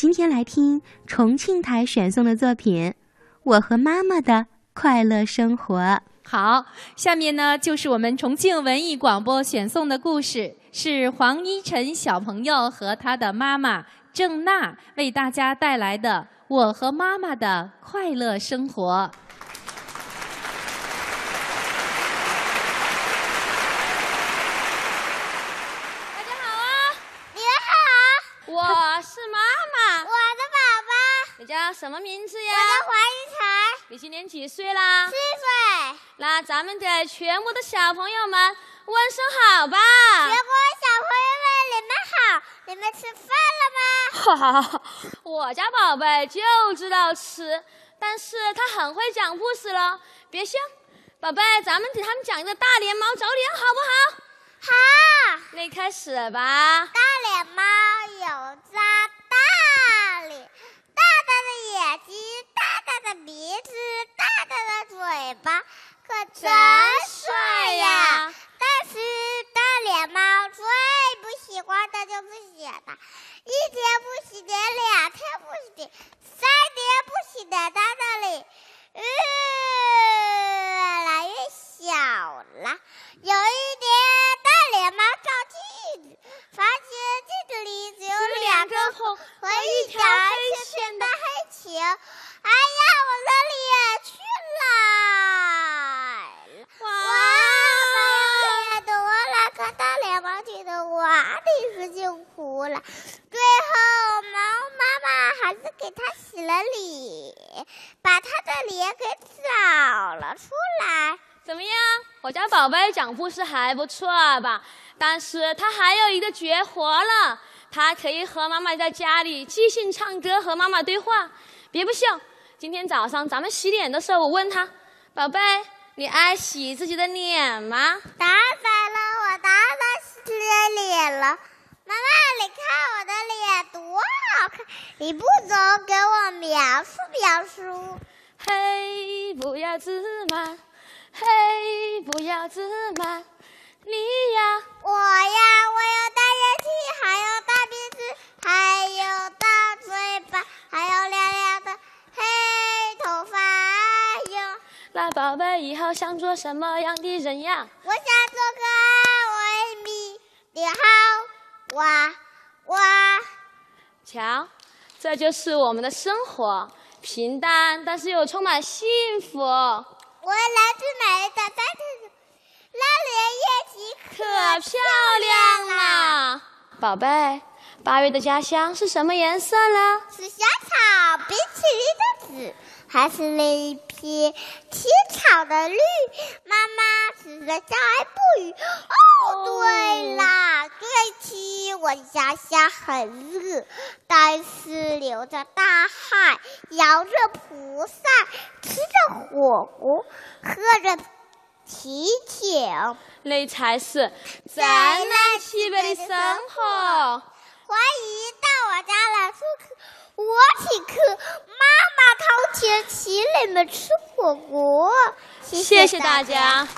今天来听重庆台选送的作品《我和妈妈的快乐生活》。好，下面呢就是我们重庆文艺广播选送的故事，是黄一晨小朋友和他的妈妈郑娜为大家带来的《我和妈妈的快乐生活》。大家好啊！你们好，我是妈妈，我的宝宝，你叫什么名字呀？我叫黄一晨。你今年几岁啦？四岁。那咱们的全国的小朋友们问声好吧。全国小朋友们，你们好，你们吃饭了吗？哈哈，我家宝贝就知道吃，但是他很会讲故事喽。别笑，宝贝，咱们给他们讲一个大脸猫找脸，好不好？好，那开始吧。大脸猫有张大脸，大大的眼睛，大大的鼻子，大大的嘴巴，可真帅呀！但是大脸猫最不喜欢的一天不洗脸，两天不洗脸，三天不洗脸，它的脸越来越小了。有一天，大脸猫照镜子，发现镜子里只有两个红和一条黑线的黑球。哎呀，我的脸去哪了？哇，多了！可大脸猫觉得哇的一声就哭了。最后，猫妈妈还是给它洗了脸，把它的脸给找了出来。怎么样？我家宝贝讲故事还不错吧？但是他还有一个绝活了，他可以和妈妈在家里即兴唱歌，和妈妈对话。别不信，今天早上咱们洗脸的时候，我问他：“宝贝，你爱洗自己的脸吗？”当然了，我当然洗脸了。你看我的脸多好看！你不走，给我描述描述。嘿，不要自满。嘿，不要自满，你呀，我呀，我有大眼睛，还有大鼻子，还有大嘴巴，还有亮亮的黑头发哟。那宝贝以后想做什么样的人呀？我想做个维密的好娃娃。瞧，这就是我们的生活，平淡但是又充满幸福。我来自美丽的三城市，那里的夜景可漂亮了。宝贝，八月的家乡是什么颜色呢？是小草冰淇淋的紫，还是那一片青草的绿？妈妈是在下一步雨。我家乡很热，但是流着大汗，摇着蒲扇，吃着火锅，喝着啤酒，那才是咱们西北的生活。欢迎到我家来做客，我请客，妈妈掏钱请你们吃火锅。谢谢大家。